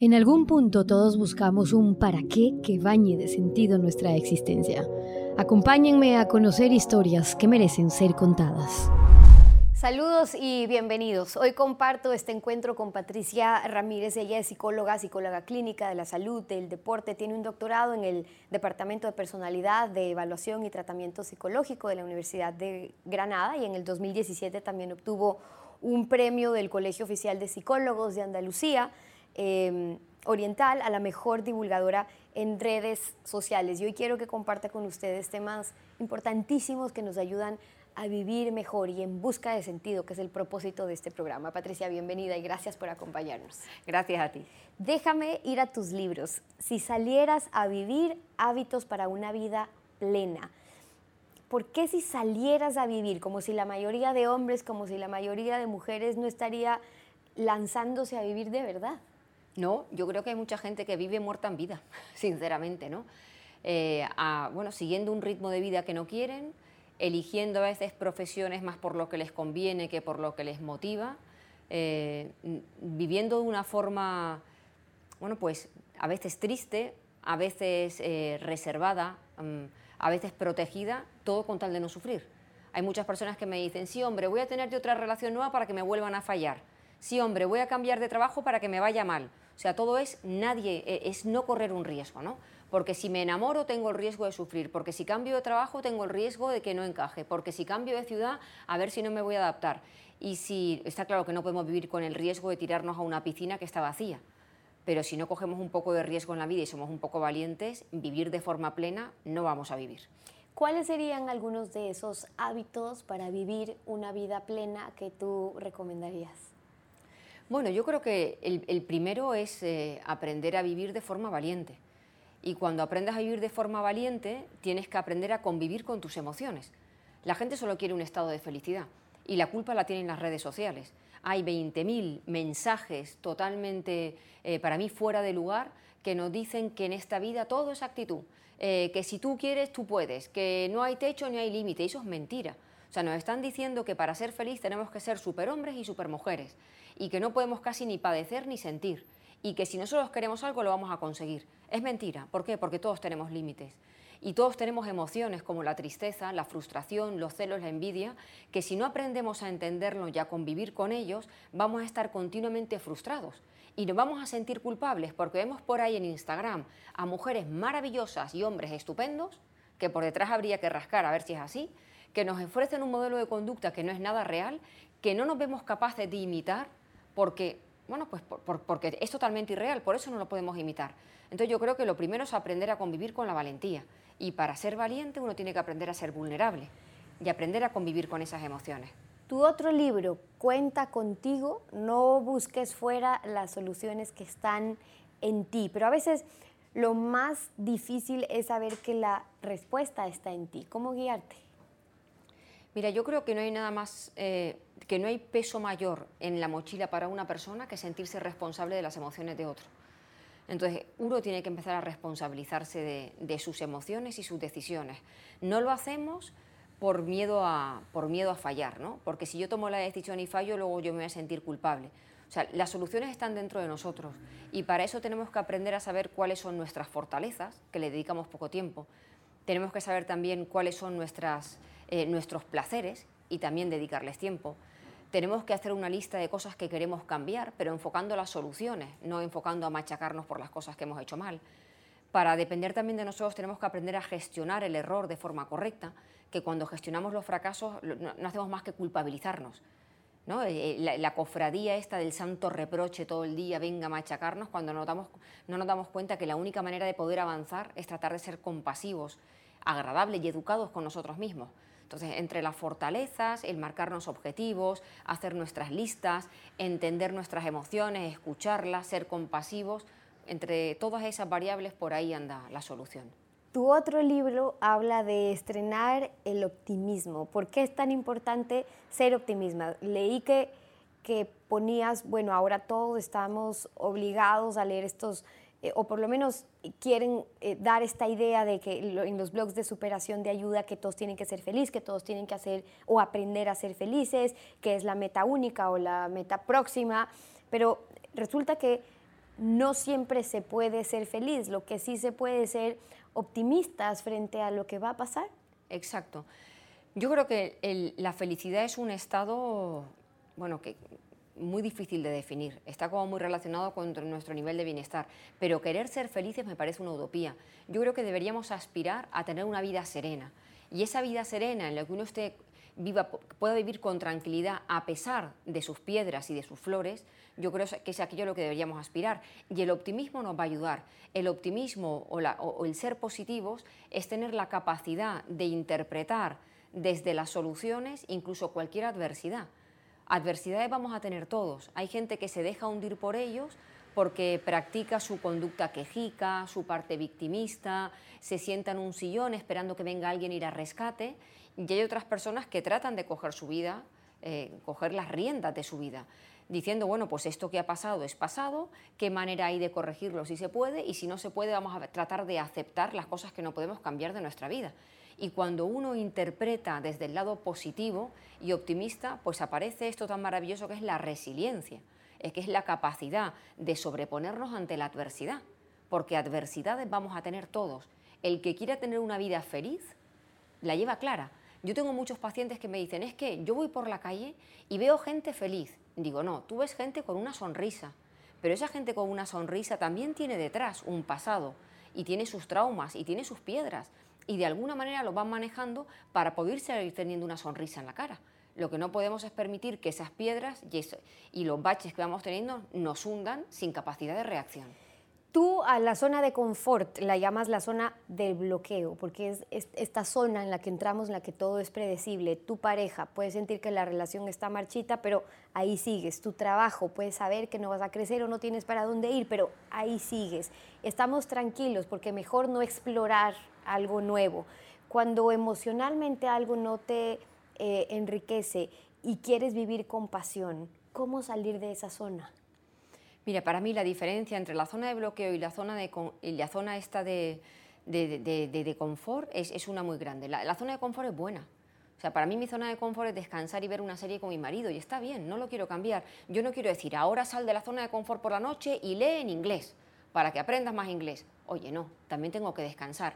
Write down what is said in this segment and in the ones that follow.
En algún punto todos buscamos un para qué que bañe de sentido nuestra existencia. Acompáñenme a conocer historias que merecen ser contadas. Saludos y bienvenidos. Hoy comparto este encuentro con Patricia Ramírez. Ella es psicóloga, psicóloga clínica de la salud, del deporte. Tiene un doctorado en el Departamento de Personalidad, de Evaluación y Tratamiento Psicológico de la Universidad de Granada y en el 2017 también obtuvo un premio del Colegio Oficial de Psicólogos de Andalucía Em, oriental a la mejor divulgadora en redes sociales. Y hoy quiero que comparta con ustedes temas importantísimos que nos ayudan a vivir mejor y en busca de sentido, que es el propósito de este programa. Patricia, bienvenida y gracias por acompañarnos. Gracias a ti. Déjame ir a tus libros. Si salieras a vivir hábitos para una vida plena, ¿por qué si salieras a vivir como si la mayoría de hombres, como si la mayoría de mujeres no estaría lanzándose a vivir de verdad? No, yo creo que hay mucha gente que vive muerta en vida, sinceramente, ¿no? Eh, bueno, siguiendo un ritmo de vida que no quieren, eligiendo a veces profesiones más por lo que les conviene que por lo que les motiva, eh, viviendo de una forma, bueno, pues a veces triste, a veces eh, reservada, mm, a veces protegida, todo con tal de no sufrir. Hay muchas personas que me dicen, sí, hombre, voy a tener otra relación nueva para que me vuelvan a fallar. Sí, hombre, voy a cambiar de trabajo para que me vaya mal. O sea, todo es nadie, e, es no correr un riesgo, ¿no? Porque si me enamoro tengo el riesgo de sufrir, porque si cambio de trabajo tengo el riesgo de que no encaje, porque si cambio de ciudad a ver si no me voy a adaptar. Y si está claro que no podemos vivir con el riesgo de tirarnos a una piscina que está vacía, pero si no cogemos un poco de riesgo en la vida y somos un poco valientes, vivir de forma plena no vamos a vivir. ¿Cuáles serían algunos de esos hábitos para vivir una vida plena que tú recomendarías? Bueno, yo creo que el, primero es eh, aprender a vivir de forma valiente. Y cuando aprendas a vivir de forma valiente, tienes que aprender a convivir con tus emociones. La gente solo quiere un estado de felicidad y la culpa la tienen las redes sociales. Hay 20.000 mensajes totalmente, eh, para mí, fuera de lugar que nos dicen que en esta vida todo es actitud, eh, que si tú quieres, tú puedes, que no hay techo ni hay límite. Eso es mentira. O sea, nos están diciendo que para ser feliz tenemos que ser superhombres y supermujeres y que no podemos casi ni padecer ni sentir y que si nosotros queremos algo lo vamos a conseguir. Es mentira. ¿Por qué? Porque todos tenemos límites. Y todos tenemos emociones como la tristeza, la frustración, los celos, la envidia, que si no aprendemos a entenderlo y a convivir con ellos, vamos a estar continuamente frustrados. Y nos vamos a sentir culpables porque vemos por ahí en Instagram a mujeres maravillosas y hombres estupendos, que por detrás habría que rascar a ver si es así, que nos ofrecen un modelo de conducta que no es nada real, que no nos vemos capaces de imitar porque, bueno, pues porque es totalmente irreal, por eso no lo podemos imitar. Entonces yo creo que lo primero es aprender a convivir con la valentía y para ser valiente uno tiene que aprender a ser vulnerable y aprender a convivir con esas emociones. Tu otro libro, Cuenta contigo, no busques fuera las soluciones que están en ti, pero a veces lo más difícil es saber que la respuesta está en ti. ¿Cómo guiarte? Mira, yo creo que no hay nada más, eh, que no hay peso mayor en la mochila para una persona que sentirse responsable de las emociones de otro. Entonces, uno tiene que empezar a responsabilizarse de, sus emociones y sus decisiones. No lo hacemos por miedo, a, por miedo a fallar, ¿no? Porque si yo tomo la decisión y fallo, luego yo me voy a sentir culpable. O sea, las soluciones están dentro de nosotros y para eso tenemos que aprender a saber cuáles son nuestras fortalezas, que le dedicamos poco tiempo. Tenemos que saber también cuáles son nuestras eh, nuestros placeres y también dedicarles tiempo. Tenemos que hacer una lista de cosas que queremos cambiar, pero enfocando las soluciones, no enfocando a machacarnos por las cosas que hemos hecho mal. Para depender también de nosotros tenemos que aprender a gestionar el error de forma correcta, que cuando gestionamos los fracasos no, hacemos más que culpabilizarnos. ¿no? Eh, eh, la, cofradía esta del santo reproche todo el día, venga a machacarnos, cuando no nos damos cuenta que la única manera de poder avanzar es tratar de ser compasivos, agradables y educados con nosotros mismos. Entonces, entre las fortalezas, el marcarnos objetivos, hacer nuestras listas, entender nuestras emociones, escucharlas, ser compasivos, entre todas esas variables por ahí anda la solución. Tu otro libro habla de estrenar el optimismo. ¿Por qué es tan importante ser optimista? Leí que, que ponías, bueno, ahora todos estamos obligados a leer estos eh, o por lo menos quieren eh, dar esta idea de que en los blogs de superación de ayuda que todos tienen que ser felices, que todos tienen que hacer o aprender a ser felices, que es la meta única o la meta próxima, pero resulta que no siempre se puede ser feliz, lo que sí se puede ser optimistas frente a lo que va a pasar. Exacto. Yo creo que la felicidad es un estado, bueno, que muy difícil de definir, está como muy relacionado con nuestro nivel de bienestar, pero querer ser felices me parece una utopía. Yo creo que deberíamos aspirar a tener una vida serena y esa vida serena en la que uno esté viva, pueda vivir con tranquilidad a pesar de sus piedras y de sus flores, yo creo que es aquello a lo que deberíamos aspirar. Y el optimismo nos va a ayudar. El optimismo o, o el ser positivos es tener la capacidad de interpretar desde las soluciones incluso cualquier adversidad. Adversidades vamos a tener todos. Hay gente que se deja hundir por ellos porque practica su conducta quejica, su parte victimista, se sienta en un sillón esperando que venga alguien a ir a rescate, y hay otras personas que tratan de coger su vida, eh, coger las riendas de su vida, diciendo, bueno, pues esto que ha pasado es pasado, qué manera hay de corregirlo si se puede, y si no se puede vamos a tratar de aceptar las cosas que no podemos cambiar de nuestra vida. Y cuando uno interpreta desde el lado positivo y optimista, pues aparece esto tan maravilloso que es la resiliencia es que es la capacidad de sobreponernos ante la adversidad, porque adversidades vamos a tener todos. El que quiera tener una vida feliz, la lleva clara. Yo tengo muchos pacientes que me dicen, es que yo voy por la calle y veo gente feliz. Digo, no, tú ves gente con una sonrisa, pero esa gente con una sonrisa también tiene detrás un pasado y tiene sus traumas y tiene sus piedras y de alguna manera lo van manejando para poder seguir teniendo una sonrisa en la cara. Lo que no podemos es permitir que esas piedras y, los baches que vamos teniendo nos hundan sin capacidad de reacción. Tú a la zona de confort la llamas la zona del bloqueo, porque es, esta zona en la que entramos, en la que todo es predecible. Tu pareja puede sentir que la relación está marchita, pero ahí sigues. Tu trabajo puedes saber que no vas a crecer o no tienes para dónde ir, pero ahí sigues. Estamos tranquilos porque mejor no explorar algo nuevo. Cuando emocionalmente algo no te eh, enriquece y quieres vivir con pasión, ¿cómo salir de esa zona? Mira, para mí la diferencia entre la zona de bloqueo y la zona, de, y la zona esta de, de, confort es, es, una muy grande. La, la, zona de confort es buena. O sea, para mí mi zona de confort es descansar y ver una serie con mi marido y está bien, no lo quiero cambiar. Yo no quiero decir, ahora sal de la zona de confort por la noche y lee en inglés para que aprendas más inglés. Oye, no, también tengo que descansar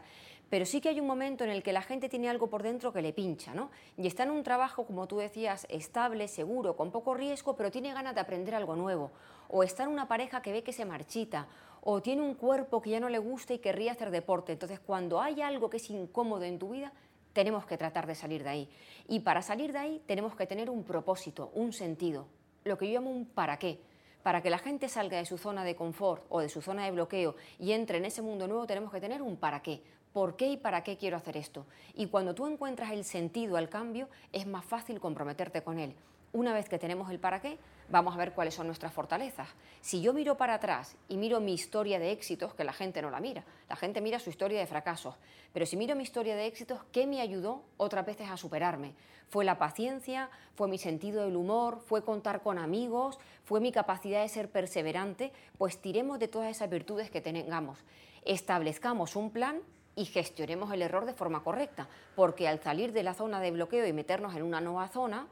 pero sí que hay un momento en el que la gente tiene algo por dentro que le pincha, ¿no? Y está en un trabajo, como tú decías, estable, seguro, con poco riesgo, pero tiene ganas de aprender algo nuevo. O está en una pareja que ve que se marchita, o tiene un cuerpo que ya no le gusta y querría hacer deporte. Entonces, cuando hay algo que es incómodo en tu vida, tenemos que tratar de salir de ahí. Y para salir de ahí tenemos que tener un propósito, un sentido, lo que yo llamo un para qué. Para que la gente salga de su zona de confort o de su zona de bloqueo y entre en ese mundo nuevo, tenemos que tener un para qué por qué y para qué quiero hacer esto. Y cuando tú encuentras el sentido al cambio, es más fácil comprometerte con él. Una vez que tenemos el para qué, vamos a ver cuáles son nuestras fortalezas. Si yo miro para atrás y miro mi historia de éxitos, que la gente no la mira, la gente mira su historia de fracasos, pero si miro mi historia de éxitos, ¿qué me ayudó otras veces a superarme? Fue la paciencia, fue mi sentido del humor, fue contar con amigos, fue mi capacidad de ser perseverante, pues tiremos de todas esas virtudes que tengamos. Establezcamos un plan y gestionemos el error de forma correcta, porque al salir de la zona de bloqueo y meternos en una nueva zona,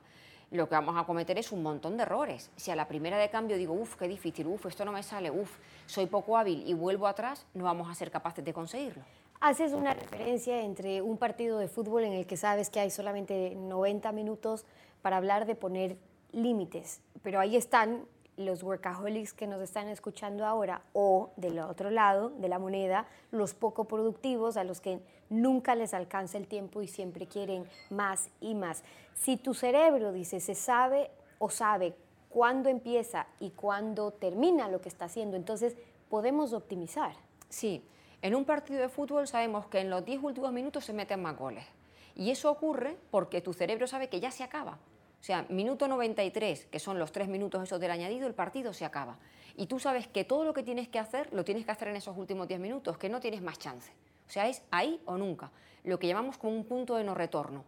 lo que vamos a cometer es un montón de errores. Si a la primera de cambio digo, uff, qué difícil, uff, esto no me sale, uff, soy poco hábil y vuelvo atrás, no vamos a ser capaces de conseguirlo. Haces una referencia entre un partido de fútbol en el que sabes que hay solamente 90 minutos para hablar de poner límites, pero ahí están los workaholics que nos están escuchando ahora o del otro lado de la moneda, los poco productivos a los que nunca les alcanza el tiempo y siempre quieren más y más. Si tu cerebro dice se sabe o sabe cuándo empieza y cuándo termina lo que está haciendo, entonces podemos optimizar. Sí, en un partido de fútbol sabemos que en los 10 últimos minutos se meten más goles. Y eso ocurre porque tu cerebro sabe que ya se acaba. O sea, minuto 93, que son los tres minutos esos del añadido, el partido se acaba. Y tú sabes que todo lo que tienes que hacer, lo tienes que hacer en esos últimos 10 minutos, que no tienes más chance. O sea, es ahí o nunca, lo que llamamos como un punto de no retorno.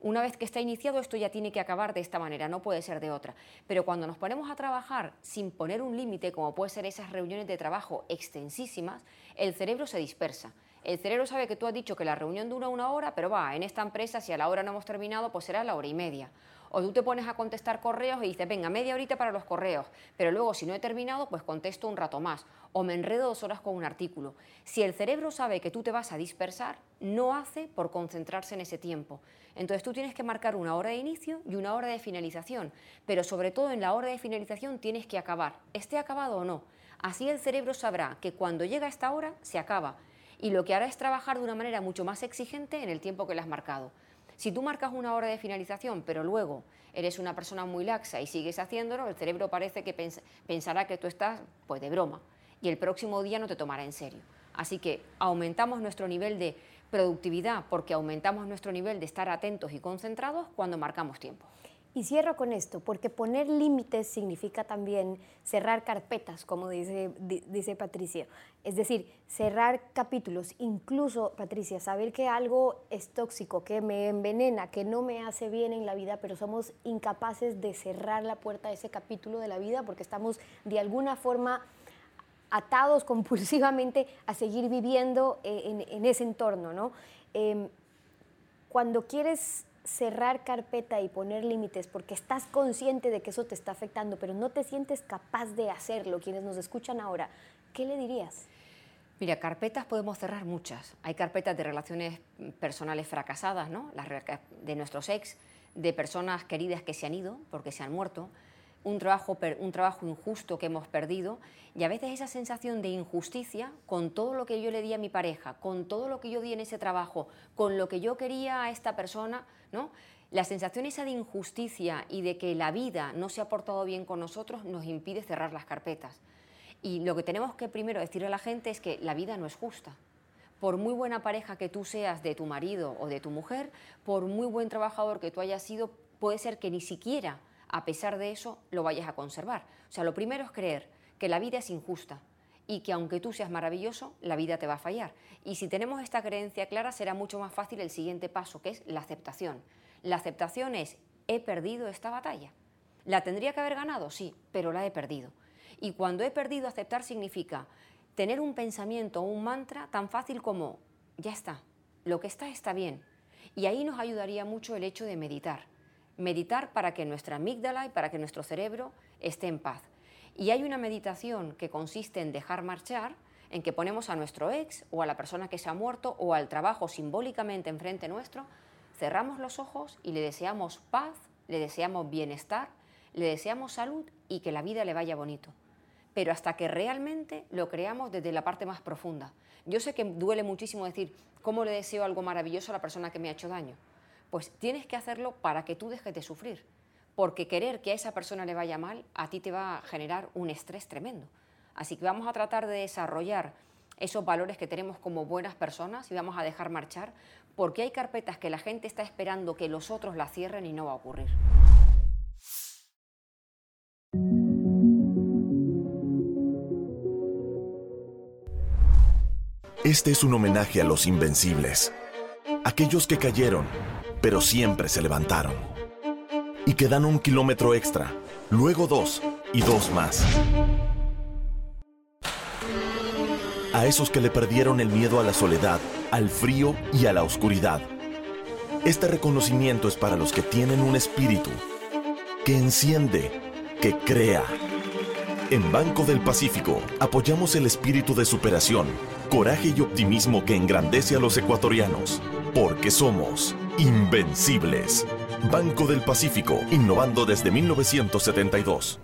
Una vez que está iniciado, esto ya tiene que acabar de esta manera, no puede ser de otra. Pero cuando nos ponemos a trabajar sin poner un límite, como puede ser esas reuniones de trabajo extensísimas, el cerebro se dispersa. El cerebro sabe que tú has dicho que la reunión dura una hora, pero va, en esta empresa si a la hora no hemos terminado, pues será la hora y media O tú te pones a contestar correos y dices, venga, media horita para los correos, pero luego si no he terminado, pues contesto un rato más. O me enredo dos horas con un artículo. Si el cerebro sabe que tú te vas a dispersar, no hace por concentrarse en ese tiempo. Entonces tú tienes que marcar una hora de inicio y una hora de finalización, pero sobre todo en la hora de finalización tienes que acabar, esté acabado o no. Así el cerebro sabrá que cuando llega esta hora se acaba y lo que hará es trabajar de una manera mucho más exigente en el tiempo que le has marcado. Si tú marcas una hora de finalización, pero luego eres una persona muy laxa y sigues haciéndolo, el cerebro parece que pensará que tú estás pues de broma y el próximo día no te tomará en serio. Así que aumentamos nuestro nivel de productividad porque aumentamos nuestro nivel de estar atentos y concentrados cuando marcamos tiempo. Y cierro con esto, porque poner límites significa también cerrar carpetas, como dice, dice Patricia. Es decir, cerrar capítulos. Incluso, Patricia, saber que algo es tóxico, que me envenena, que no me hace bien en la vida, pero somos incapaces de cerrar la puerta a ese capítulo de la vida porque estamos de alguna forma atados compulsivamente a seguir viviendo eh, en, ese entorno. ¿no? Em, cuando quieres cerrar carpeta y poner límites porque estás consciente de que eso te está afectando, pero no te sientes capaz de hacerlo, quienes nos escuchan ahora, ¿qué le dirías? Mira, carpetas podemos cerrar muchas. Hay carpetas de relaciones personales fracasadas, ¿no? De nuestros ex, de personas queridas que se han ido porque se han muerto, un trabajo, un trabajo injusto que hemos perdido y a veces esa sensación de injusticia con todo lo que yo le di a mi pareja, con todo lo que yo di en ese trabajo, con lo que yo quería a esta persona, ¿no? La sensación esa de injusticia y de que la vida no se ha portado bien con nosotros nos impide cerrar las carpetas. Y lo que tenemos que primero decirle a la gente es que la vida no es justa. Por muy buena pareja que tú seas de tu marido o de tu mujer, por muy buen trabajador que tú hayas sido, puede ser que ni siquiera a pesar de eso lo vayas a conservar. O sea, lo primero es creer que la vida es injusta y que aunque tú seas maravilloso, la vida te va a fallar. Y si tenemos esta creencia clara, será mucho más fácil el siguiente paso, que es la aceptación. La aceptación es, he perdido esta batalla. ¿La tendría que haber ganado? Sí, pero la he perdido. Y cuando he perdido, aceptar significa tener un pensamiento o un mantra tan fácil como, ya está, lo que está está bien. Y ahí nos ayudaría mucho el hecho de meditar meditar para que nuestra amígdala y para que nuestro cerebro esté en paz. Y hay una meditación que consiste en dejar marchar, en que ponemos a nuestro ex o a la persona que se ha muerto o al trabajo simbólicamente enfrente nuestro, cerramos los ojos y le deseamos paz, le deseamos bienestar, le deseamos salud y que la vida le vaya bonito. Pero hasta que realmente lo creamos desde la parte más profunda. Yo sé que duele muchísimo decir, ¿cómo le deseo algo maravilloso a la persona que me ha hecho daño? Pues tienes que hacerlo para que tú dejes de sufrir. Porque querer que a esa persona le vaya mal, a ti te va a generar un estrés tremendo. Así que vamos a tratar de desarrollar esos valores que tenemos como buenas personas y vamos a dejar marchar, porque hay carpetas que la gente está esperando que los otros la cierren y no va a ocurrir. Este es un homenaje a los invencibles, aquellos que cayeron pero siempre se levantaron. Y quedan un kilómetro extra, luego dos y dos más. A esos que le perdieron el miedo a la soledad, al frío y a la oscuridad. Este reconocimiento es para los que tienen un espíritu que enciende, que crea. En Banco del Pacífico apoyamos el espíritu de superación, coraje y optimismo que engrandece a los ecuatorianos, porque somos Invencibles. Banco del Pacífico, innovando desde 1972.